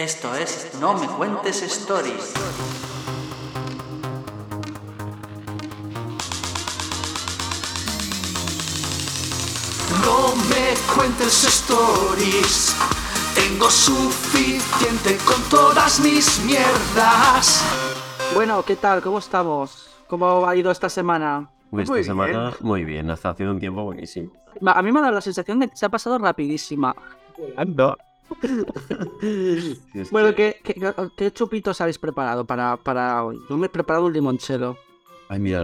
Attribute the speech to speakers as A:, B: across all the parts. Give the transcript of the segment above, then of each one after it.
A: Esto es No me cuentes stories.
B: No me cuentes stories. Tengo suficiente con todas mis mierdas.
C: Bueno, ¿qué tal? ¿Cómo estamos? ¿Cómo ha ido esta semana?
D: Pues esta
B: Muy
D: semana, muy bien, está haciendo un tiempo buenísimo.
C: A mí me ha dado la sensación de que se ha pasado rapidísima.
D: Sí, es
C: Bueno,
D: que-
C: ¿qué, qué, qué chupitos habéis preparado para, para hoy? Yo me he preparado un limonchelo.
D: Ay, mira,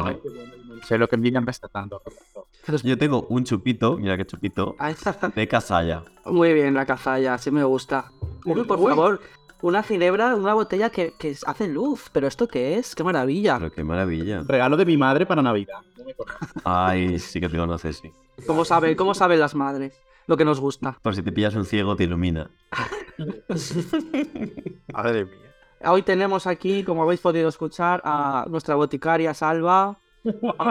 E: Sé lo que Miriam me está dando.
D: yo tengo un chupito, mira qué chupito,
C: Ay,
D: de casalla.
C: Muy bien, la cazalla, sí me gusta. Uy, por
B: Uy.
C: favor, una ginebra, una botella que, que hace luz. ¿Pero esto qué es? ¡Qué maravilla!
D: Pero qué maravilla.
E: Regalo de mi madre para Navidad.
D: Ay, sí que te conoces, sí.
C: ¿Cómo saben, cómo saben las madres? Lo que nos gusta.
D: Por si te pillas un ciego, te ilumina.
B: Madre mía.
C: Hoy tenemos aquí, como habéis podido escuchar, a nuestra boticaria Salva,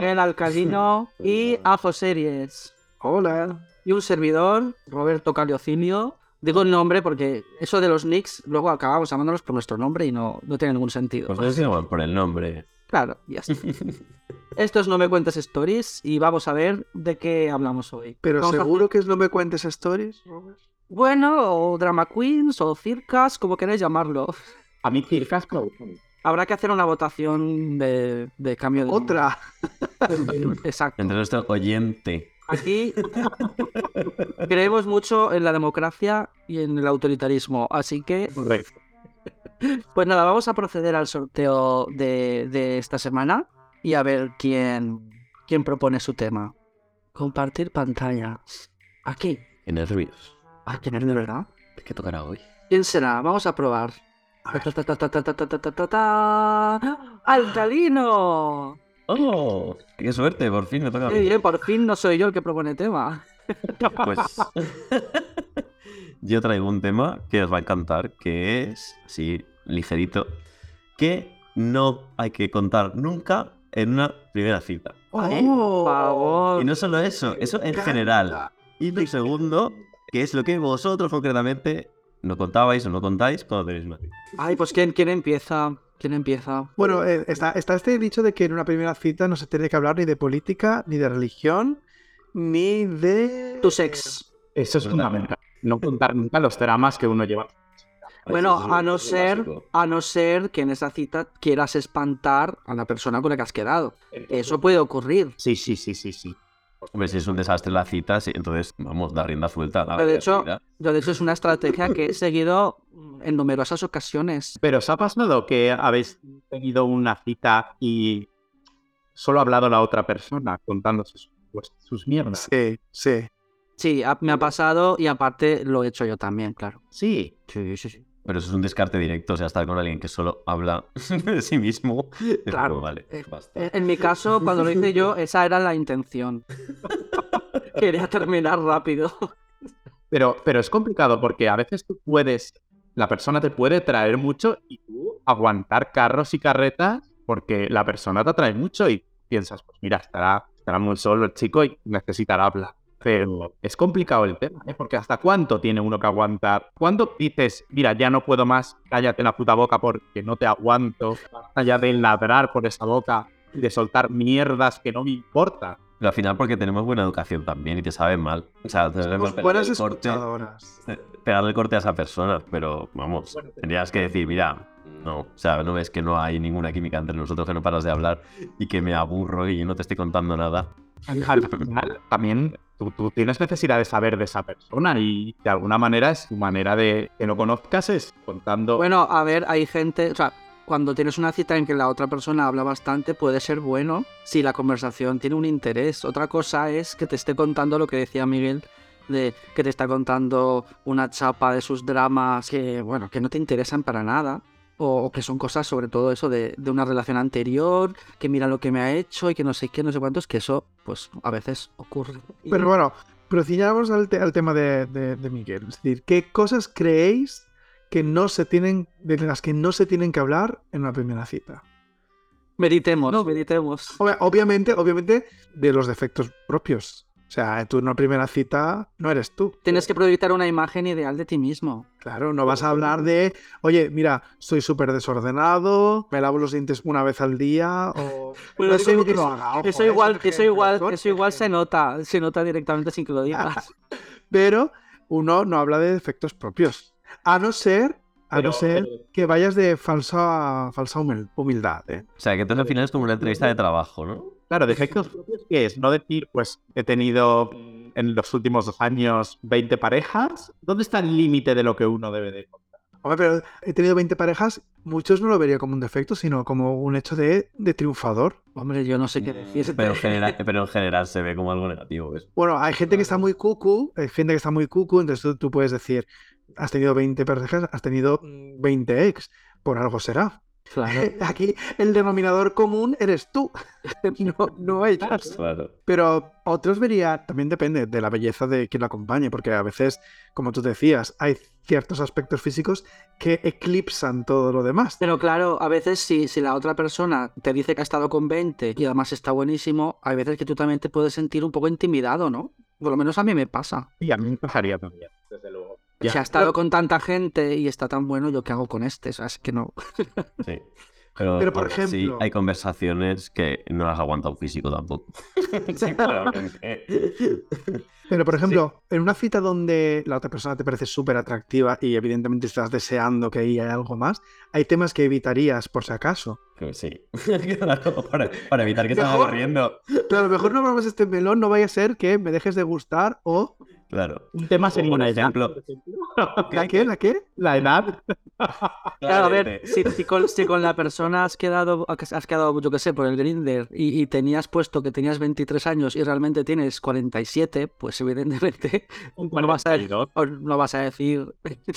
C: el Alcalino y a Joseries.
B: Hola.
C: Y un servidor, Roberto Caliocinio. Digo el nombre porque eso de los nicks, luego acabamos llamándolos por nuestro nombre y no, no tiene ningún sentido.
D: Pues no por el nombre.
C: Claro, ya está. Esto es No Me Cuentes Stories y vamos a ver de qué hablamos hoy.
B: Pero
C: Vamos a-
B: seguro que es no me cuentes stories, Robert.
C: Bueno, o drama queens o circas, como queráis llamarlo.
E: A mí circas me gustan.
C: Habrá que hacer una votación de, de cambio de...
B: Otra.
C: Exacto.
D: Entre nuestro oyente.
C: Aquí creemos mucho en la democracia y en el autoritarismo, así que
E: Correcto.
C: Pues nada, vamos a proceder al sorteo de, de esta semana y a ver quién, quién propone su tema. Compartir pantalla. Aquí.
D: Qué nervios.
C: Ah, qué nervios, ¿verdad?
D: ¿Qué tocará hoy?
C: ¿Quién será? Vamos a probar. ¡Alcalino!
D: ¡Oh! ¡Qué suerte! Por fin me toca.
C: Por fin no soy yo el que propone tema.
D: Pues. yo traigo un tema que os va a encantar, que es, así, ligerito, que no hay que contar nunca en una primera cita.
C: Por favor.
D: Y no solo eso, eso en general. Y lo segundo, que es lo que vosotros concretamente no contabais o no contáis cuando tenéis una cita.
C: Ay, pues ¿quién, quién empieza? ¿Quién empieza?
F: Bueno, eh, está, está este dicho de que en una primera cita no se tiene que hablar ni de política, ni de religión, ni de...
C: Tu sex.
E: Eso es
D: ¿Verdad?
E: fundamental. No contar nunca los dramas que uno lleva.
C: Bueno, a no ser, a no ser que en esa cita quieras espantar a la persona con la que has quedado. Eso puede ocurrir.
E: Sí, sí, sí, sí, sí.
D: Hombre, si es un desastre la cita, sí, entonces vamos, da rienda suelta. a la
C: Pero de hecho, yo de hecho es una estrategia que he seguido en numerosas ocasiones.
E: Pero ¿os ha pasado que habéis tenido una cita y solo ha hablado la otra persona contando sus, pues, sus mierdas?
F: Sí, sí.
C: Sí, ha- me ha pasado y aparte lo he hecho yo también, claro.
E: Sí.
C: Sí, sí, sí.
D: Pero eso es un descarte directo, o sea, estar con alguien que solo habla de sí mismo.
C: Claro.
D: como, vale,
C: Eh,
D: basta.
C: En en mi caso, cuando lo hice yo, esa era la intención. Quería terminar rápido.
E: Pero, pero es complicado porque a veces tú puedes, la persona te puede traer mucho y tú aguantar carros y carretas porque la persona te atrae mucho y piensas, pues mira, estará, estará muy solo el chico y necesitará hablar. Pero es complicado el tema, ¿eh? porque ¿hasta cuánto tiene uno que aguantar? ¿Cuándo dices, mira, ya no puedo más, cállate la puta boca porque no te aguanto, basta ya de ladrar por esa boca y de soltar mierdas que no me importa?
D: Pero al final porque tenemos buena educación también y te saben mal. O sea, tenemos
F: Somos buenas
D: el corte,
F: escuchadoras.
D: eh, pegarle corte a esa persona, pero vamos, tendrías que decir, mira, no, o sea, no ves que no hay ninguna química entre nosotros, que no paras de hablar y que me aburro y no te estoy contando nada.
E: al final también tú, tú tienes necesidad de saber de esa persona y de alguna manera es tu manera de que no conozcas es contando
C: Bueno, a ver, hay gente, o sea, cuando tienes una cita en que la otra persona habla bastante, puede ser bueno si la conversación tiene un interés. Otra cosa es que te esté contando lo que decía Miguel, de que te está contando una chapa de sus dramas que, bueno, que no te interesan para nada. O, o que son cosas, sobre todo eso de, de una relación anterior, que mira lo que me ha hecho y que no sé qué, no sé cuántos, que eso, pues, a veces ocurre.
F: Pero bueno, pero ciñamos al, te- al tema de, de- de Miguel. Es decir, ¿qué cosas creéis que no se tienen, de las que no se tienen que hablar en una primera cita?
C: Meditemos, meditemos.
F: Obvia- Obviamente, obviamente, de los defectos propios. O sea, tú en una primera cita no eres tú.
C: Tienes que proyectar una imagen ideal de ti mismo.
F: Claro, no vas a hablar de, oye, mira, soy súper desordenado, me lavo los dientes una vez al día, o...
C: Bueno,
F: no
C: eso-
F: sé ni que
C: eso-
F: lo haga, ojo,
C: Eso
F: ¿eh?
C: igual, eso igual, eso igual se nota, se nota directamente sin que lo digas.
F: Pero uno no habla de defectos propios. A no ser, a
E: Pero-
F: no ser
E: pero-
F: que vayas de falsa, falsa humil- humildad, ¿eh?
D: O sea, que entonces al final es como una entrevista de trabajo, ¿no?
E: Claro, defectos propios que es no decir, pues he tenido mm, en los últimos dos años 20 parejas. ¿Dónde está el límite de lo que uno debe de contar?
F: Hombre, pero he tenido 20 parejas, muchos no lo vería como un defecto, sino como un hecho de, de triunfador.
C: Hombre, yo no sé qué.
D: Pero en, general, pero en general se ve como algo negativo. ¿ves?
F: Bueno, hay gente que está muy cucu, hay gente que está muy cucu, entonces tú, tú puedes decir, has tenido 20 parejas, has tenido mm, 20 ex, por algo será.
C: Claro.
F: Aquí el denominador común eres tú, no, no ellas.
D: Claro.
F: Pero otros vería, también depende de la belleza de quien lo acompañe, porque a veces, como tú decías, hay ciertos aspectos físicos que eclipsan todo lo demás.
C: Pero claro, a veces si, si la otra persona te dice que ha estado con 20 y además está buenísimo, hay veces que tú también te puedes sentir un poco intimidado, ¿no? Por lo menos a mí me pasa.
E: Y a mí me pasaría también, desde luego. Ya.
C: Si ha estado con tanta gente y está tan bueno, ¿yo qué hago con este? O sea, es que no.
D: Sí. Pero,
F: Pero, por
D: bueno, sí,
F: ejemplo-
D: hay conversaciones que no las aguanta un físico tampoco. Sí, claramente.
F: Pero, por ejemplo, en una cita donde la otra persona te parece súper atractiva y evidentemente estás deseando que ahí hay algo más, hay temas que evitarías por si acaso.
D: Sí. Claro, para, para evitar que
F: Mejor.
D: corriendo.
F: Pero a lo mejor no abramos este melón, no vaya a ser que me dejes de gustar o...
D: Claro.
E: Un tema sería
D: Por
E: una edad.
D: ejemplo,
F: ¿La qué? ¿La qué?
E: La edad.
C: Claro, a ver, si, si con, si con la persona has quedado, has quedado, yo qué sé, por el Grinder y, y tenías puesto que tenías 23 años y realmente tienes 47, pues evidentemente no vas, a, o no vas a decir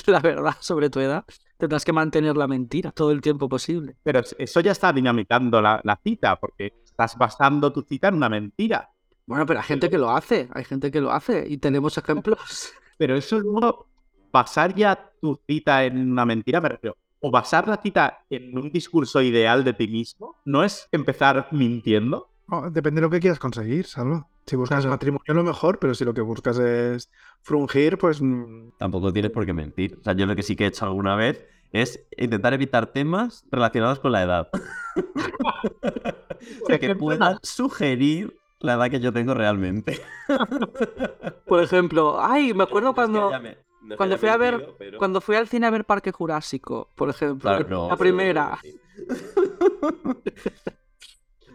C: la verdad sobre tu edad. Tendrás que mantener la mentira todo el tiempo posible.
E: Pero eso ya está dinamitando la, la cita, porque estás basando tu cita en una mentira.
C: Bueno, pero hay gente que lo hace, hay gente que lo hace y tenemos ejemplos.
E: Pero eso luego, basar ya tu cita en una mentira, me refiero, o basar la cita en un discurso ideal de ti mismo, no es empezar mintiendo.
F: Oh, depende de lo que quieras conseguir, Salvo. Si buscas matrimonio, lo mejor, pero si lo que buscas es frungir, pues. mm,
D: Tampoco tienes por qué mentir. O sea, yo lo que sí que he hecho alguna vez es intentar evitar temas relacionados con la edad. o sea, que puedan sugerir la edad que yo tengo realmente.
C: Por ejemplo, ay, me acuerdo cuando,
D: no
C: cuando fui a ver-
D: pero-
C: cuando fui al cine a ver Parque Jurásico, por ejemplo.
D: Claro, no,
C: la primera.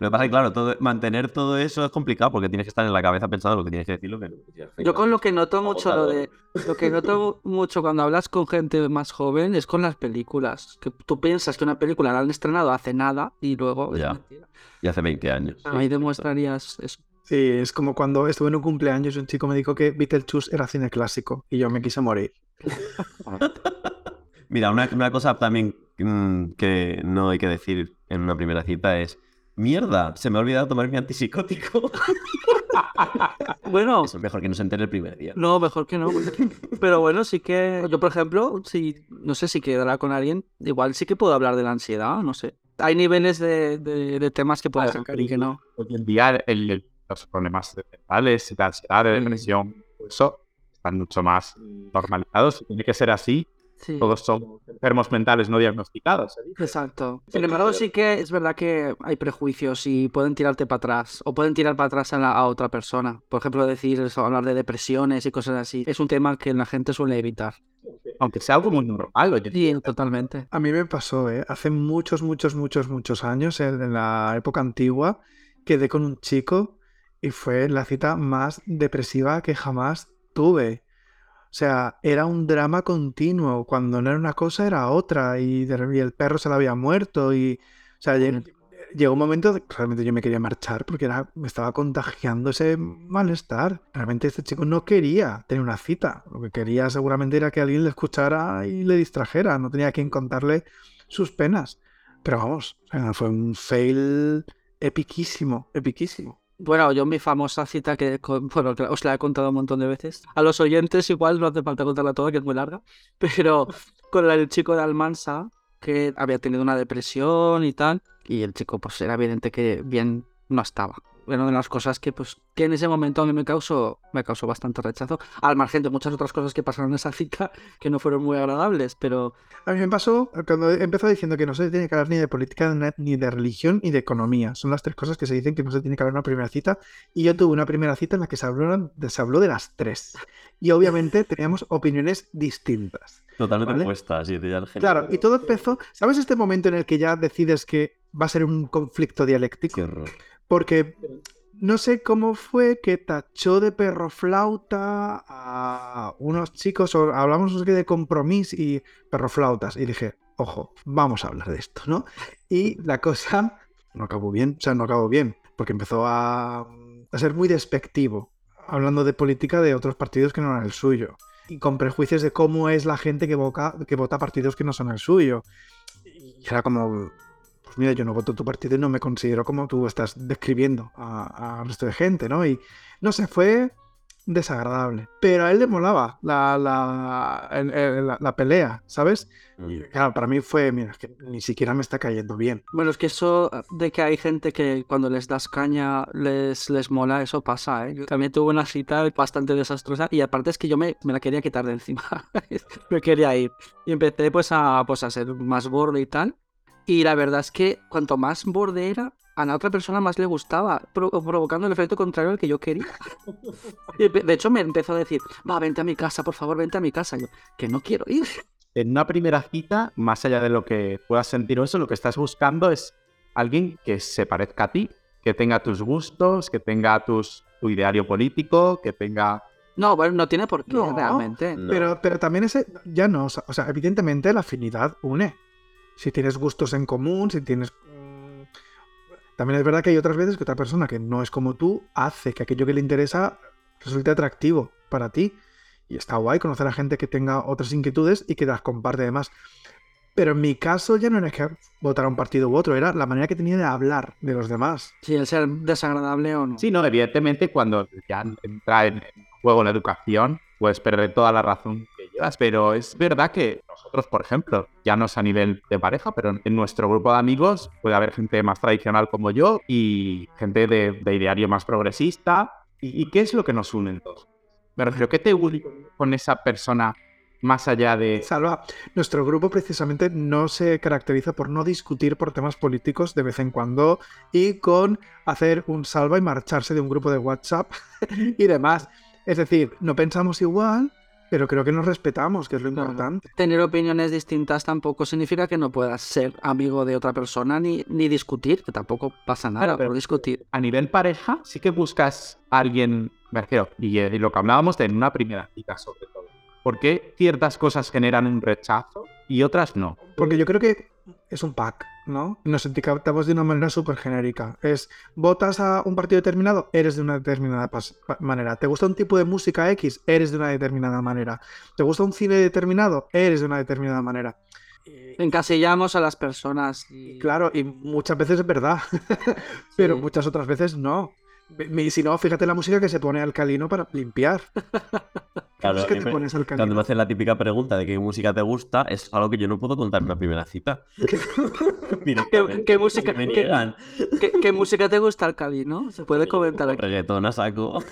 D: Lo que pasa es que, claro, todo- mantener todo eso es complicado porque tienes que estar en la cabeza pensando lo que tienes que decir, lo que no.
C: Yo con lo que noto mucho lo de lo que noto mucho cuando hablas con gente más joven es con las películas. Que tú piensas que una película la han estrenado hace nada y luego es
D: Ya.
C: mentira.
D: Y hace 20 años.
C: Ahí demostrarías eso.
F: Sí, es como cuando estuve en un cumpleaños y un chico me dijo que Beetlejuice era cine clásico y yo me quise morir.
D: Mira, una, una cosa también mm, que no hay que decir en una primera cita es: Mierda, se me ha olvidado tomar mi antipsicótico.
C: Bueno,
D: Eso es mejor que no se entere el primer día.
C: no, mejor que no. Pero bueno, sí que yo, por ejemplo, si no sé si quedará con alguien, igual sí que puedo hablar de la ansiedad, no sé. Hay niveles de, de- de temas que puedes sacar y que no.
E: Hoy en día el- el- los problemas mentales, de ansiedad, de depresión, eso están mucho más normalizados. y Tiene que ser así.
C: Sí.
E: Todos son enfermos mentales no diagnosticados. ¿eh?
C: Exacto. Sin embargo, sí que es verdad que hay prejuicios y pueden tirarte para atrás o pueden tirar para atrás a, la- a otra persona. Por ejemplo, decir eso, hablar de depresiones y cosas así. Es un tema que la gente suele evitar.
E: Aunque sea algo muy normal. oye.
C: Sí, totalmente.
F: A mí me pasó, ¿eh? Hace muchos, muchos, muchos, muchos años, en, en la época antigua, quedé con un chico y fue la cita más depresiva que jamás tuve. O sea, era un drama continuo. Cuando no era una cosa, era otra. Y, de re- y el perro se le había muerto. Y, o sea, lle- llegó un momento que realmente yo me quería marchar porque era, me estaba contagiando ese malestar. Realmente este chico no quería tener una cita. Lo que quería seguramente era que alguien le escuchara y le distrajera. No tenía quien contarle sus penas. Pero vamos, fue un fail epiquísimo, epiquísimo.
C: Bueno, yo mi famosa cita que, bueno, os la he contado un montón de veces. A los oyentes igual no hace falta contarla toda, que es muy larga. Pero con el chico de Almansa, que había tenido una depresión y tal. Y el chico, pues era evidente que bien no estaba. Una de las cosas que, pues, que en ese momento a mí me causó, me causó bastante rechazo. Al margen de muchas otras cosas que pasaron en esa cita que no fueron muy agradables, pero
F: A mí me pasó cuando empezó diciendo que no se tiene que hablar ni de política, ni de religión, ni de economía. Son las tres cosas que se dicen que no se tiene que hablar en una primera cita. Y yo tuve una primera cita en la que se habló, se habló de las tres. Y obviamente teníamos opiniones distintas.
D: Totalmente
F: ¿Vale?
D: opuestas. Y género-
F: Claro, y todo empezó. ¿Sabes este momento en el que ya decides que va a ser un conflicto dialéctico?
D: Qué horror.
F: Porque no sé cómo fue que tachó de perro flauta a unos chicos, o hablamos de compromiso y perro flautas. Y dije, ojo, vamos a hablar de esto, ¿no? Y la cosa no acabó bien, o sea, no acabó bien, porque empezó a, a ser muy despectivo, hablando de política de otros partidos que no eran el suyo. Y con prejuicios de cómo es la gente que, voca- que vota partidos que no son el suyo. Y era como, pues mira, yo no voto tu partido y no me considero como tú estás describiendo a- al resto de gente, ¿no? Y no sé, fue desagradable. Pero a él le molaba la, la, la- la pelea, ¿sabes? Y claro, para mí fue, mira, es que ni siquiera me está cayendo bien.
C: bueno, es que eso de que hay gente que cuando les das caña les, les mola, eso pasa, ¿eh? Yo también tuve una cita bastante desastrosa y aparte es que yo me, me la quería quitar de encima, me quería ir. Y empecé pues a, pues a ser más borde y tal. Y la verdad es que cuanto más borde era, a la otra persona más le gustaba, pro- provocando el efecto contrario al que yo quería. De hecho me empezó a decir, va, vente a mi casa, por favor, vente a mi casa. Y yo, que no quiero ir.
E: En una primera cita, más allá de lo que puedas sentir o eso, lo que estás buscando es alguien que se parezca a ti, que tenga tus gustos, que tenga tus, tu ideario político, que tenga...
C: No, bueno, no tiene por qué
F: No,
C: realmente.
D: No.
F: Pero, pero también ese, ya no, o sea, evidentemente la afinidad une. Si tienes gustos en común, si tienes... mm, También es verdad que hay otras veces que otra persona que no es como tú hace que aquello que le interesa resulte atractivo para ti. Y está guay conocer a gente que tenga otras inquietudes y que las comparte además. Pero en mi caso ya no era que votara un partido u otro, era la manera que tenía de hablar de los demás.
C: Si el ser desagradable o no.
E: Sí, no, evidentemente cuando ya entra en juego la educación, puedes perder toda la razón que pero es verdad que nosotros, por ejemplo, ya no es a nivel de pareja, pero en nuestro grupo de amigos puede haber gente más tradicional como yo y gente de, de ideario más progresista. ¿Y, y qué es lo que nos une entonces? Me refiero, ¿qué te une con esa persona más allá de...
F: Salva, nuestro grupo precisamente no se caracteriza por no discutir por temas políticos de vez en cuando y con hacer un salva y marcharse de un grupo de WhatsApp y demás. Es decir, no pensamos igual, pero creo que nos respetamos, que es lo
C: Claro.
F: importante.
C: Tener opiniones distintas tampoco significa que no puedas ser amigo de otra persona ni, ni discutir, que tampoco pasa nada
E: Claro, pero-
C: por discutir.
E: a nivel pareja, sí que buscas a alguien, me refiero, y, eh, y lo que hablábamos de en una primera cita sobre todo. ¿Por qué ciertas cosas generan un rechazo y otras no?
F: Porque yo creo que es un pack, ¿no? Nos etiquetamos de una manera súper genérica. Es, votas a un partido determinado, eres de una determinada manera. ¿Te gusta un tipo de música X? Eres de una determinada manera. ¿Te gusta un cine determinado? Eres de una determinada manera.
C: Encasillamos a las personas. Y...
F: Claro, y muchas veces es verdad, pero
C: Sí.
F: muchas otras veces no. Y si no, fíjate la música que se pone alcalino para limpiar.
D: Claro,
F: es que te pones
D: Cuando
F: alcalino.
D: me hacen la típica pregunta de qué música te gusta, es algo que yo no puedo contar en una primera cita.
C: ¿Qué, qué música,
D: Me
C: qué,
D: niegan.
C: qué- qué música te gusta, Alcali, no? Se puede comentar aquí.
D: Reggaetón a saco.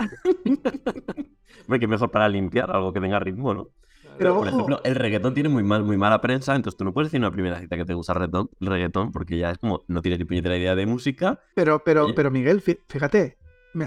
D: Hombre, que mejor para limpiar, algo que tenga ritmo, ¿no?
F: Pero
D: Por
F: ojo,
D: ejemplo, el reggaetón tiene muy mal, muy mala prensa, entonces tú no puedes decir en una primera cita que te gusta el reggaetón, reggaetón porque ya es como no tienes ni puñetera idea de música.
F: pero, pero, pero Miguel, fí- fíjate,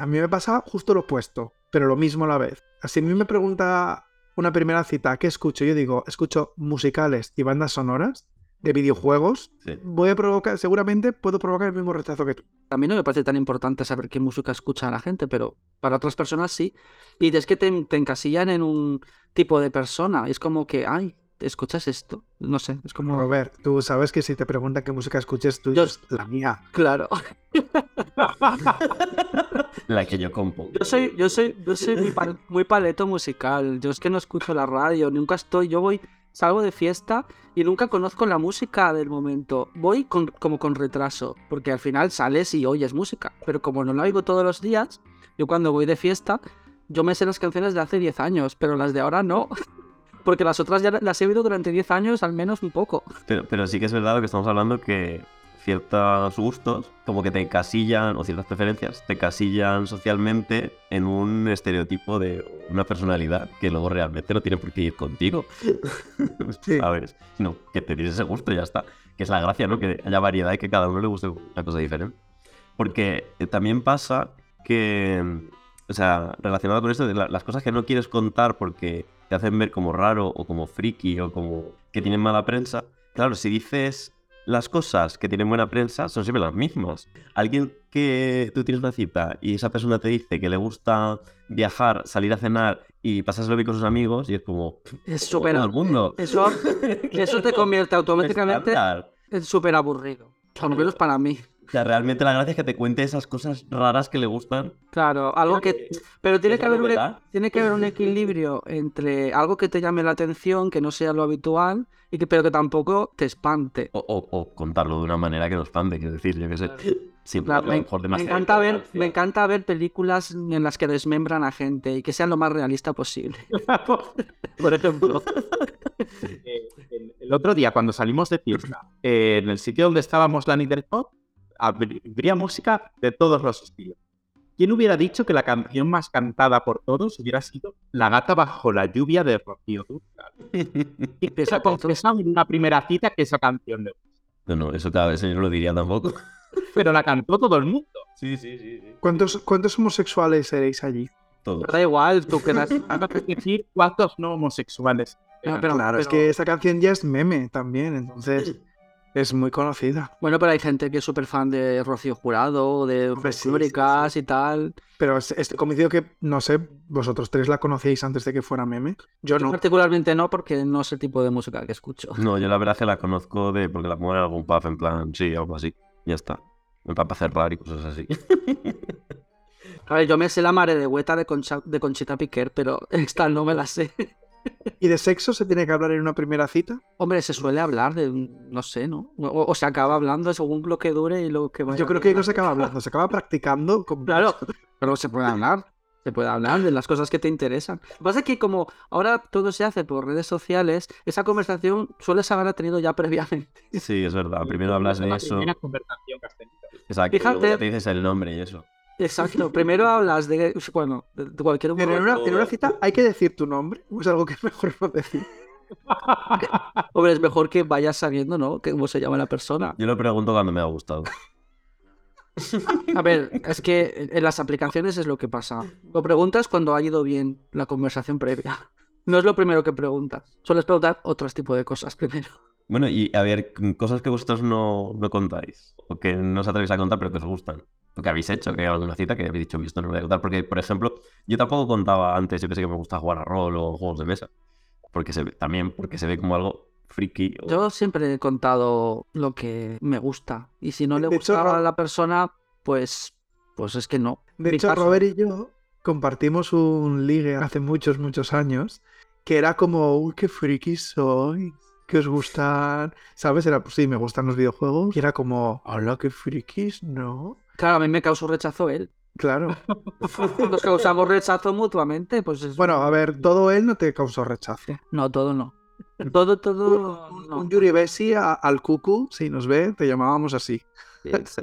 F: a mí me pasa justo lo opuesto, pero lo mismo a la vez. Si a mí me pregunta una primera cita, ¿qué escucho? Yo digo, escucho musicales y bandas sonoras de videojuegos.
D: Sí.
F: Voy a provocar, seguramente puedo provocar el mismo rechazo que tú.
C: A mí no me parece tan importante saber qué música escucha la gente, pero para otras personas sí. Y es que te, te encasillan en un tipo de persona. Es como que, ay, ¿escuchas esto? No sé, es como...
F: Robert, tú sabes que si te preguntan qué música escuches, tú
C: Yo-
F: dices la mía.
C: Claro.
D: La que yo compongo.
C: Yo soy, yo soy, yo soy muy, pal- muy paleto musical. Yo es que no escucho la radio, nunca estoy. Yo voy, salgo de fiesta y nunca conozco la música del momento. Voy con- como con retraso, porque al final sales y oyes música. Pero como no la oigo todos los días, yo cuando voy de fiesta, yo me sé las canciones de hace 10 años, pero las de ahora no. Porque las otras ya las he oído durante 10 años, al menos un poco.
D: Pero, pero sí que es verdad lo que estamos hablando que ciertos gustos, como que te encasillan, o ciertas preferencias, te encasillan socialmente en un estereotipo de una personalidad que luego realmente no tiene por qué ir contigo.
F: Sí.
D: ¿Sabes? Sino que te tienes ese gusto y ya está. Que es la gracia, ¿no? Que haya variedad y que cada uno le guste una cosa diferente. Porque eh, también pasa que, o sea, relacionado con esto, de la- las cosas que no quieres contar porque te hacen ver como raro o como friki o como que tienen mala prensa. Claro, si dices las cosas que tienen buena prensa, son siempre las mismas. Alguien que tú tienes una cita y esa persona te dice que le gusta viajar, salir a cenar y pasárselo bien con sus amigos y es como...
C: Es súper...
D: todo el mundo.
C: Eso, eso te convierte automáticamente
D: Estándar.
C: en súper aburrido. Lo menos para mí.
D: O sea, realmente la gracia es que te cuente esas cosas raras que le gustan.
C: Claro, algo que... Pero tiene que, haber un, e- tiene que haber un equilibrio entre algo que te llame la atención, que no sea lo habitual, y que, pero que tampoco te espante.
D: O, o- o contarlo de una manera que nos espante, quiero decir, yo qué sé. Siempre
C: Claro,
D: a lo
C: me,
D: mejor
C: me encanta ver, me encanta ver películas en las que desmembran a gente y que sean lo más realista posible. Por ejemplo.
E: Eh, el, el otro día, cuando salimos de fiesta, eh, en el sitio donde estábamos la Pop, habría música de todos los estilos. ¿Quién hubiera dicho que la canción más cantada por todos hubiera sido La gata bajo la lluvia de Rocío Dúrcal? A confesar en una primera cita que esa canción le gusta.
D: No, no, eso cada vez yo no lo diría tampoco.
E: Pero la cantó todo el mundo.
D: Sí, sí, sí. sí.
F: ¿Cuántos, ¿Cuántos homosexuales seréis allí?
D: Todo.
C: Da igual, tú quedas.
E: Decir cuántos no homosexuales.
C: No, pero-
F: claro, es
C: pero-
F: que esta canción ya es meme también, entonces es muy conocida.
C: Bueno, pero hay gente que es súper fan de Rocío Jurado, de
F: sí, sí,
C: y tal.
F: Pero es- estoy convencido que, no sé, vosotros tres la conocíais antes de que fuera meme. Yo
C: Yo
F: no.
C: particularmente no, porque no es el tipo de música que escucho.
D: No, yo la verdad es que la conozco de porque la pongo en algún pub en plan, sí, algo así. Ya está. Me para cerrar y cosas así.
C: A ver, yo me sé la mare de Hueta de, Concha- de Conchita Piquer, pero esta no me la sé.
F: ¿Y de sexo se tiene que hablar en una primera cita?
C: Hombre, se suele hablar de, no sé, ¿no? O, o se acaba hablando según lo que dure y lo que vaya.
F: Yo creo que no se acaba hablando, se acaba practicando. con-
C: Claro, pero se puede hablar. Se puede hablar de las cosas que te interesan. Lo que pasa es que como ahora todo se hace por redes sociales, esa conversación sueles haber tenido ya previamente.
D: Sí, es verdad. Primero hablas de eso.
E: conversación que has tenido.
D: Exacto. y luego
C: Fíjate-
D: ya te dices el nombre y eso.
C: Exacto. Primero hablas de, bueno, de cualquier
F: Pero en una, en una cita hay que decir tu nombre, o es algo que es mejor no decir.
C: Hombre, es mejor que vayas sabiendo, ¿no? Que cómo se llama la persona.
D: Yo lo pregunto cuando me ha gustado.
C: A ver, es que en las aplicaciones es lo que pasa. Lo preguntas cuando ha ido bien la conversación previa. No es lo primero que preguntas. Sueles preguntar otros tipos de cosas primero.
D: Bueno, y a ver, cosas que vosotros no, no contáis. O que no os atrevéis a contar, pero que os gustan. Lo que habéis hecho, que hay alguna cita que habéis dicho, "Uy, esto no lo voy a contar. Porque, por ejemplo, yo tampoco contaba antes, yo pensé que me gusta jugar a rol o juegos de mesa. Porque se ve, también porque se ve como algo friki. o-
C: Yo siempre he contado lo que me gusta. Y si no le
F: De hecho,
C: gusta a la persona, pues, pues es que no.
F: De
C: Mi
F: hecho,
C: caso.
F: Robert y yo compartimos un ligue hace muchos, muchos años que era como, uy, qué frikis sois, que os gustan, ¿sabes? Era, pues sí, me gustan los videojuegos. Y era como, hola, qué frikis, ¿no?
C: Claro, a mí me causó rechazo él.
F: Claro.
C: Nos causamos rechazo mutuamente, pues es...
F: Bueno, a ver, todo él no te causó rechazo.
C: No, todo no. Todo, todo...
F: Un,
C: no.
F: un Yuri Bessi a- al cucu, si nos ve, te llamábamos así.
C: Sí, sí.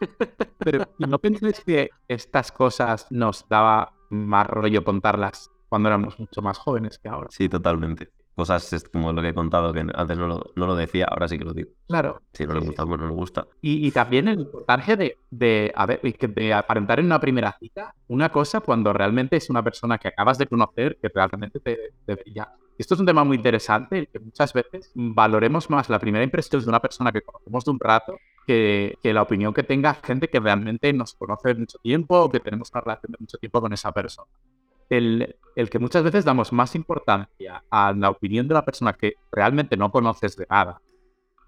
E: Pero ¿y ¿no pensáis que estas cosas nos daba más rollo contarlas cuando éramos mucho más jóvenes que ahora?
D: Sí, totalmente. Cosas es como lo que he contado, que antes no lo, no lo decía, ahora sí que lo digo.
E: Claro.
D: Si no le gusta, pues no le gusta.
E: Y, y también el importancia de, de, a ver, de aparentar en una primera cita una cosa cuando realmente es una persona que acabas de conocer que realmente te, te brilla. Esto es un tema muy interesante, el que muchas veces valoremos más la primera impresión de una persona que conocemos de un rato que, que la opinión que tenga gente que realmente nos conoce mucho tiempo o que tenemos una relación de mucho tiempo con esa persona. El, el que muchas veces damos más importancia a la opinión de la persona que realmente no conoces de nada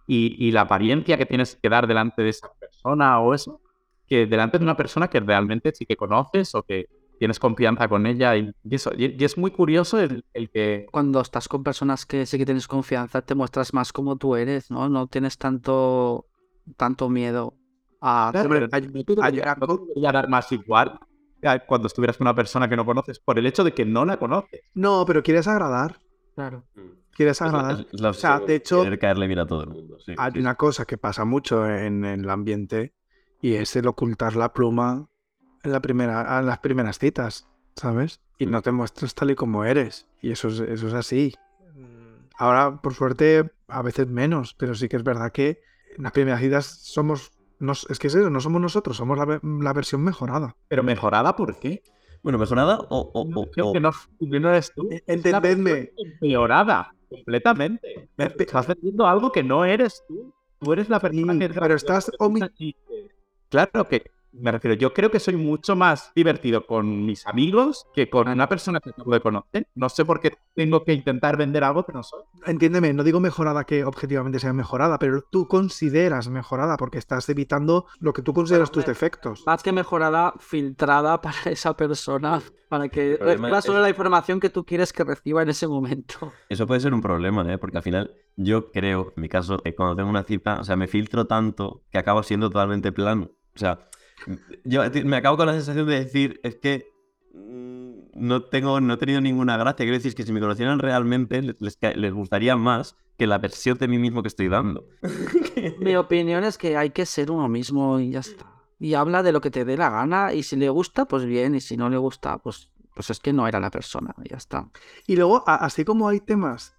E: y, y la apariencia que tienes que dar delante de esa persona o eso, que delante de una persona que realmente sí que conoces o que tienes confianza con ella y, y eso. Y, y es muy curioso el, el que...
C: Cuando estás con personas que sí que tienes confianza, te muestras más como tú eres, ¿no? No tienes tanto, tanto miedo a...
E: Pero debería-
F: algo-
E: no te debería dar más igual cuando estuvieras con una persona que no conoces por el hecho de que no la conoces.
F: No, pero quieres agradar.
C: Claro.
F: Quieres agradar.
D: Es la
F: O sea, de hecho,
D: Querer caerle bien a todo el mundo. sí,
F: hay
D: sí,
F: una cosa que pasa mucho en, el ambiente y es el ocultar la pluma en, la primera, en las primeras citas, ¿sabes? Y no te muestras tal y como eres. Y eso es, eso es así. Ahora, por suerte, a veces menos, pero sí que es verdad que en las primeras citas somos... nos- es que es eso, no somos nosotros, somos la, la versión mejorada.
E: Pero mejorada, ¿por qué?
D: Bueno, mejorada o. o, o-
E: Creo
D: o-
E: que no, que no eres tú.
F: E- Entendedme.
E: Empeorada, completamente. Estás vendiendo algo que no eres tú. Tú eres la persona
F: Sí,
E: que...
F: pero estás
E: Claro que, me refiero, yo creo que soy mucho más divertido con mis amigos que con una persona que acabo de conocer. No sé por qué tengo que intentar vender algo que no soy.
F: Entiéndeme, no digo mejorada que objetivamente sea mejorada, pero tú consideras mejorada porque estás evitando lo que tú consideras tus defectos.
C: Más que mejorada, filtrada para esa persona, para que reciba
D: es-
C: solo la información que tú quieres que reciba en ese momento.
D: Eso puede ser un problema, ¿eh? Porque al final yo creo, en mi caso, que cuando tengo una cita, o sea, me filtro tanto que acabo siendo totalmente plano. O sea, yo me acabo con la sensación de decir, es que mm, no tengo, no he tenido ninguna gracia. Quiero decir, es que si me conocieran realmente, les, les gustaría más que la versión de mí mismo que estoy dando.
C: Mi opinión es que hay que ser uno mismo y ya está. Y habla de lo que te dé la gana y si le gusta, pues bien, y si no le gusta, pues, pues es que no era la persona, y ya está.
F: Y luego, así como hay temas,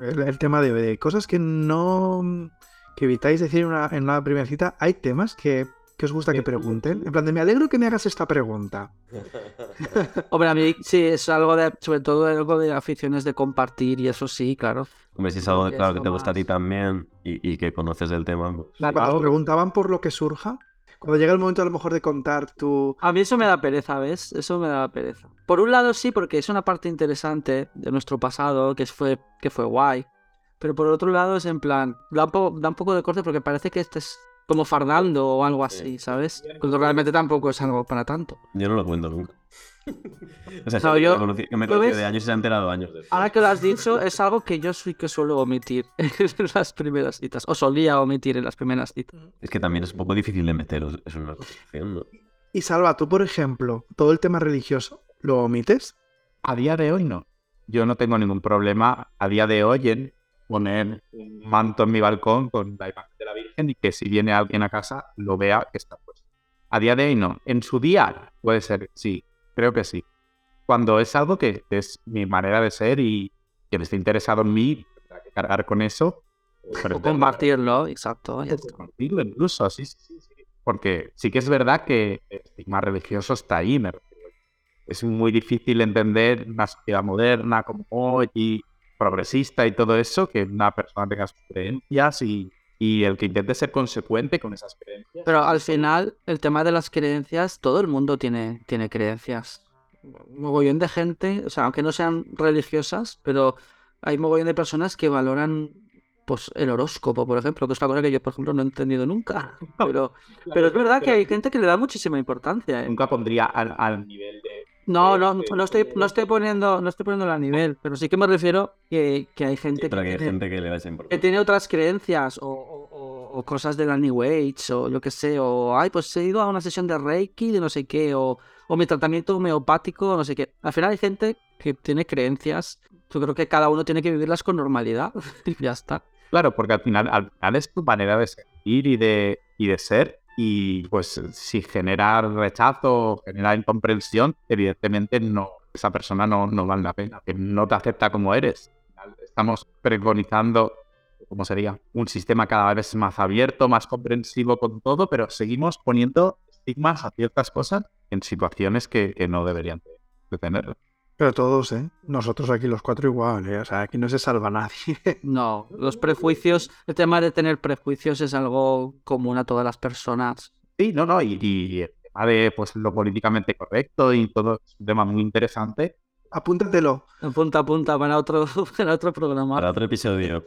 F: el, el tema de, de cosas que no. que evitáis decir en una, en una primera cita, hay temas que, que os gusta que pregunten. En plan, de me alegro que me hagas esta pregunta.
C: Hombre, a mí sí es algo de, sobre todo algo de aficiones de compartir y eso sí, claro.
D: Hombre, si es algo,
C: que
D: claro,
C: es
D: que te gusta a ti también y, y que conoces el tema. pues,
F: os preguntaban por lo que surja, cuando llega el momento a lo mejor de contar tu.
C: A mí eso me da pereza, ¿ves? Eso me da pereza. Por un lado sí, porque es una parte interesante de nuestro pasado, que fue, que fue guay. Pero por otro lado es en plan, da un, po- da un poco de corte porque parece que estés como fardando o algo así, ¿sabes? Cuando realmente tampoco es algo para tanto.
D: Yo no lo cuento nunca. o sea,
C: No, yo-
D: conocí- que me
C: ¿lo
D: conocí de años y se ha enterado años después.
C: Ahora que lo has dicho, es algo que yo sí que suelo omitir en las primeras citas. O solía omitir en las primeras citas.
D: Es que también es un poco difícil de meteros en una conversación, ¿no?
F: Y Salva, tú, por ejemplo, todo el tema religioso, ¿lo omites?
E: A día de hoy no. Yo no tengo ningún problema a día de hoy en poner un manto en mi balcón con la imagen de la Virgen y que si viene alguien a casa lo vea que está puesto. A día de hoy no. En su día puede ser, sí, creo que sí. Cuando es algo que es mi manera de ser y quien esté interesado en mí tendrá que cargar con eso.
C: O compartirlo, exacto.
E: compartirlo incluso, sí, sí, sí, sí. Porque sí que es verdad que el estigma religioso está ahí, me refiero. Es muy difícil entender una sociedad moderna como hoy y progresista y todo eso, que una persona tenga sus creencias y, y el que intente ser consecuente con esas creencias.
C: Pero al final, el tema de las creencias, todo el mundo tiene, tiene creencias. Mogollón de gente, o sea, aunque no sean religiosas, pero hay mogollón de personas que valoran pues el horóscopo, por ejemplo, que es una cosa que yo, por ejemplo, no he entendido nunca. Pero, pero es verdad que hay gente que le da muchísima importancia. ¿eh?
E: Nunca pondría al, al nivel.
C: No, no, no estoy, no estoy poniendo, no estoy poniéndolo a nivel, pero sí que me refiero que, que hay gente
D: que
C: que
D: hay
C: tiene-
D: gente que le da esa
C: que
D: importancia.
C: tiene otras creencias o, o- cosas de la New Age o lo que sé, o ay, pues he ido a una sesión de Reiki de no sé qué, o, o mi tratamiento homeopático, no sé qué. Al final hay gente que tiene creencias, yo creo que cada uno tiene que vivirlas con normalidad y ya está.
E: Claro, porque al final, al final es tu manera de sentir y de, y de ser. Y pues si genera rechazo o genera incomprensión, evidentemente no, esa persona no, no vale la pena, que no te acepta como eres. Estamos preconizando, ¿cómo sería? Un sistema cada vez más abierto, más comprensivo con todo, pero seguimos poniendo estigmas a ciertas cosas en situaciones que, que no deberían de, tenerlo.
F: Pero todos, ¿eh? Nosotros aquí los cuatro igual, ¿eh? O sea, aquí no se salva nadie.
C: No, los prejuicios, el tema de tener prejuicios es algo común a todas las personas.
E: Sí, no, no, y, y el tema de pues, lo políticamente correcto y todo es un tema muy interesante.
F: Apúntatelo.
C: Punta a punta para otro, para otro programa.
D: Para otro episodio.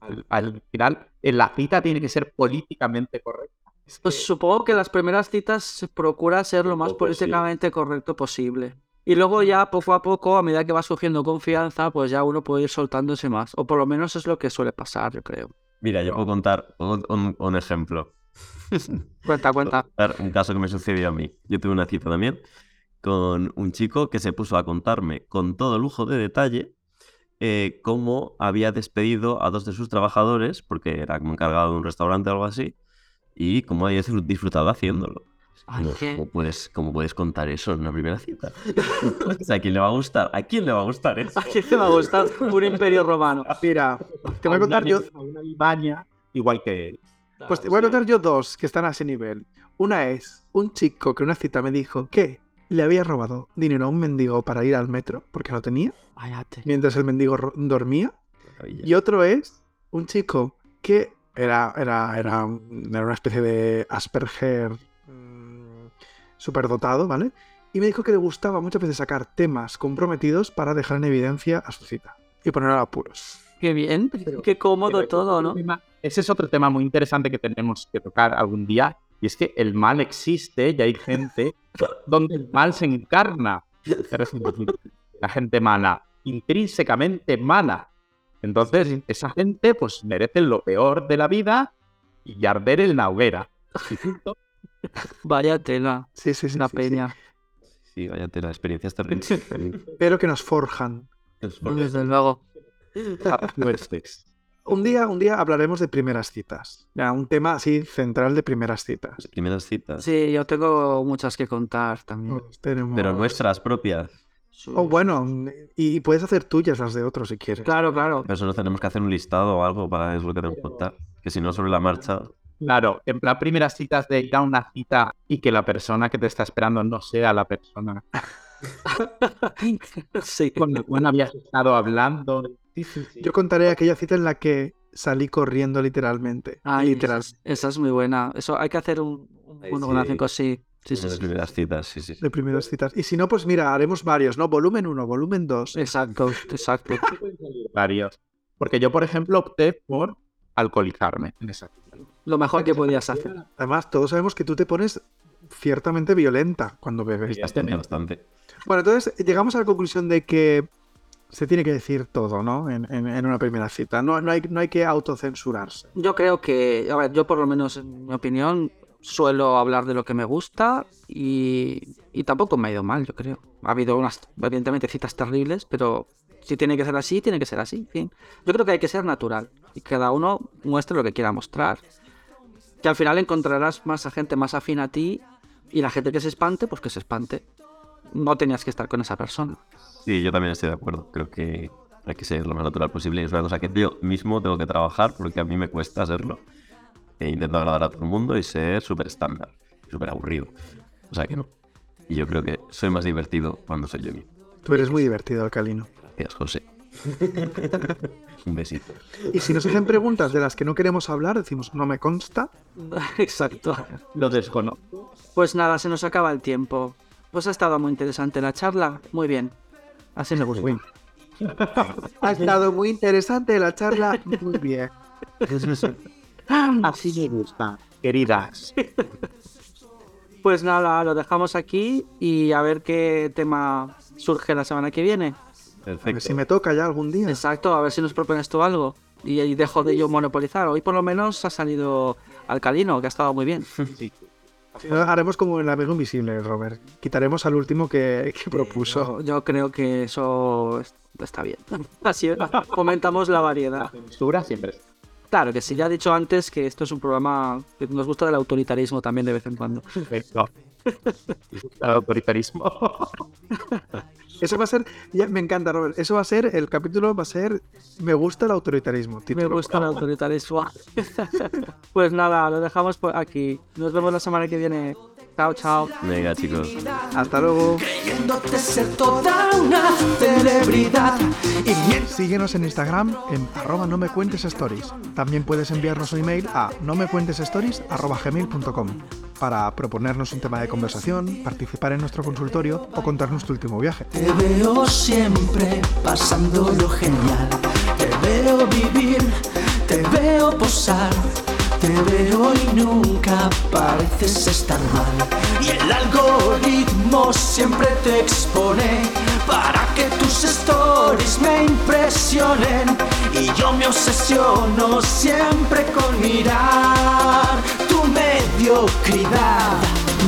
E: Al, al final, en la cita tiene que ser políticamente correcta. Es que-
C: Pues supongo que las primeras citas se procura ser lo más políticamente correcto posible. Y luego ya poco a poco, a medida que va surgiendo confianza, pues ya uno puede ir soltándose más. O por lo menos es lo que suele pasar, yo creo.
D: Mira, yo puedo contar un, un- un ejemplo.
C: Cuenta, cuenta.
D: un caso que me sucedió a mí. Yo tuve una cita también con un chico que se puso a contarme con todo lujo de detalle eh, cómo había despedido a dos de sus trabajadores, porque era como encargado de un restaurante o algo así, y cómo había disfrut- disfrutado haciéndolo.
C: Ay,
D: No,
C: qué-
D: ¿cómo, puedes, ¿Cómo puedes contar eso en una primera cita? O sea, ¿A quién le va a gustar? ¿A quién le va a gustar eso?
C: ¿A quién te va a gustar un imperio romano?
F: Mira, te voy a contar yo.
E: Una Albania, igual que él.
F: Pues te voy a contar yo dos que están a ese nivel. Una es un chico que en una cita me dijo que le había robado dinero a un mendigo para ir al metro, porque no tenía, mientras el mendigo dormía. Y otro es un chico que era, era, era, un- era una especie de Asperger superdotado, ¿vale? Y me dijo que le gustaba muchas veces sacar temas comprometidos para dejar en evidencia a su cita y poner a apuros.
C: Qué bien, qué cómodo
E: Pero
C: todo, ¿no?
E: Ese es otro tema muy interesante que tenemos que tocar algún día. Y es que el mal existe y hay gente donde el mal se encarna. La gente mala, intrínsecamente mala. Entonces, esa gente pues merece lo peor de la vida y arder en la hoguera.
C: Vaya tela,
F: Sí, sí, sí.
C: la
F: sí, sí.
C: peña.
D: Sí, vaya tela, experiencias terribles.
F: Pero que nos forjan.
C: Desde luego.
E: Fuertes.
F: Un día, un día hablaremos de primeras citas. Ya, un tema así central de primeras citas.
D: Primeras citas.
C: Sí, yo tengo muchas que contar también.
F: Pues tenemos-
D: Pero nuestras propias.
F: O bueno, y, puedes hacer tuyas las de otros si quieres.
C: Claro, claro.
D: Pero eso no tenemos que hacer un listado o algo para es lo que tenemos que contar. Que si no, sobre la marcha.
E: Claro, en plan primeras citas de ir a una cita y que la persona que te está esperando no sea la persona
C: Sí.
E: con la cual habías estado hablando. Sí, sí, sí.
F: Yo contaré aquella cita en la que salí corriendo literalmente.
C: Ay,
F: Literal.
C: esa, esa es muy buena. Eso hay que hacer un, un
D: Ay,
C: monográfico, sí. Sí, sí, sí.
D: primeras citas, sí, sí.
F: De primeras citas. Y si no, pues mira, haremos varios, ¿no? Volumen 1, volumen 2.
C: Exacto, exacto.
E: varios. Porque yo, por ejemplo, opté por alcoholizarme.
C: Lo mejor que podías hacer.
F: Además, todos sabemos que tú te pones ciertamente violenta cuando bebes.
D: Bastante, bastante.
F: Bueno, entonces llegamos a la conclusión de que se tiene que decir todo, ¿no? En, en- en una primera cita. No, no, hay, no hay que autocensurarse.
C: Yo creo que, a ver, yo por lo menos en mi opinión suelo hablar de lo que me gusta y, y tampoco me ha ido mal, yo creo. Ha habido unas, evidentemente, citas terribles, pero si tiene que ser así, tiene que ser así. en fin. Yo creo que hay que ser natural y cada uno muestre lo que quiera mostrar. Que al final encontrarás más a gente más afín a ti y la gente que se espante, pues que se espante. No tenías que estar con esa persona.
D: Sí, yo también estoy de acuerdo. Creo que hay que ser lo más natural posible. Es una cosa que yo mismo tengo que trabajar porque a mí me cuesta serlo. E intento agradar a todo el mundo y ser súper estándar, súper aburrido. O sea que no. Y yo creo que soy más divertido cuando soy yo mismo.
F: Tú eres muy divertido, Alcalino.
D: Gracias, José. Un besito.
F: Y si nos hacen preguntas de las que no queremos hablar, decimos, no me consta.
C: Exacto.
E: Lo desconozco.
C: Pues nada, se nos acaba el tiempo. Pues ha estado muy interesante la charla. Muy bien. Así me gusta.
F: Ha estado muy interesante la charla. Muy bien.
E: Así me gusta. Queridas.
C: Pues nada, lo dejamos aquí y a ver qué tema surge la semana que viene.
F: A ver
D: Perfecto.
F: si me toca ya algún día.
C: Exacto, a ver si nos propones tú algo. Y, y dejo de yo monopolizar. Hoy por lo menos ha salido alcalino, que ha estado muy bien.
F: No, haremos como el amigo invisible, Robert. Quitaremos al último que, que propuso.
C: Yo, yo creo que eso es- está bien. Así comentamos la variedad.
E: Censura siempre.
C: Claro que sí, ya he dicho antes que esto es un programa que nos gusta del autoritarismo también de vez en cuando.
E: Perfecto. El autoritarismo.
F: Eso va a ser, ya me encanta, Robert. Eso va a ser, el capítulo va a ser Me gusta el autoritarismo.
C: Me gusta el autoritarismo. pues nada, lo dejamos por aquí. Nos vemos la semana que viene. Chao, chao.
D: Venga, chicos.
F: Hasta luego.
B: Creyéndote ser toda una celebridad.
F: Síguenos en Instagram en arroba no me cuentes stories. También puedes enviarnos un email a no me cuentes stories arroba gmail.com para proponernos un tema de conversación, participar en nuestro consultorio o contarnos tu último viaje.
B: Te veo siempre pasando lo genial. Te veo vivir, te veo posar. Te veo y nunca pareces estar mal. Y el algoritmo siempre te expone para que tus stories me impresionen. Y yo me obsesiono siempre con mirar tu mediocridad.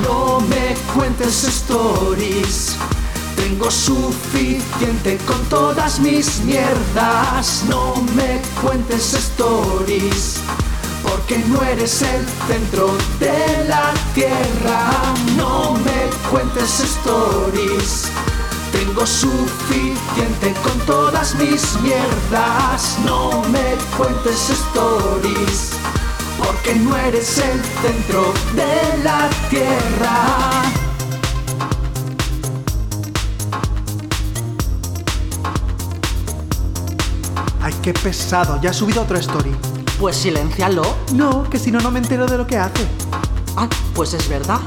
B: No me cuentes stories.
C: Tengo suficiente con todas mis mierdas. No me cuentes stories, porque no eres el centro de la tierra. No me cuentes stories. Tengo suficiente con todas mis mierdas. No me cuentes stories, porque no eres el centro de la tierra.
F: Ay, qué pesado. Ya ha subido otro story.
G: Pues siléncialo.
F: No, que si no, no me entero de lo que hace.
G: Ah, pues es verdad.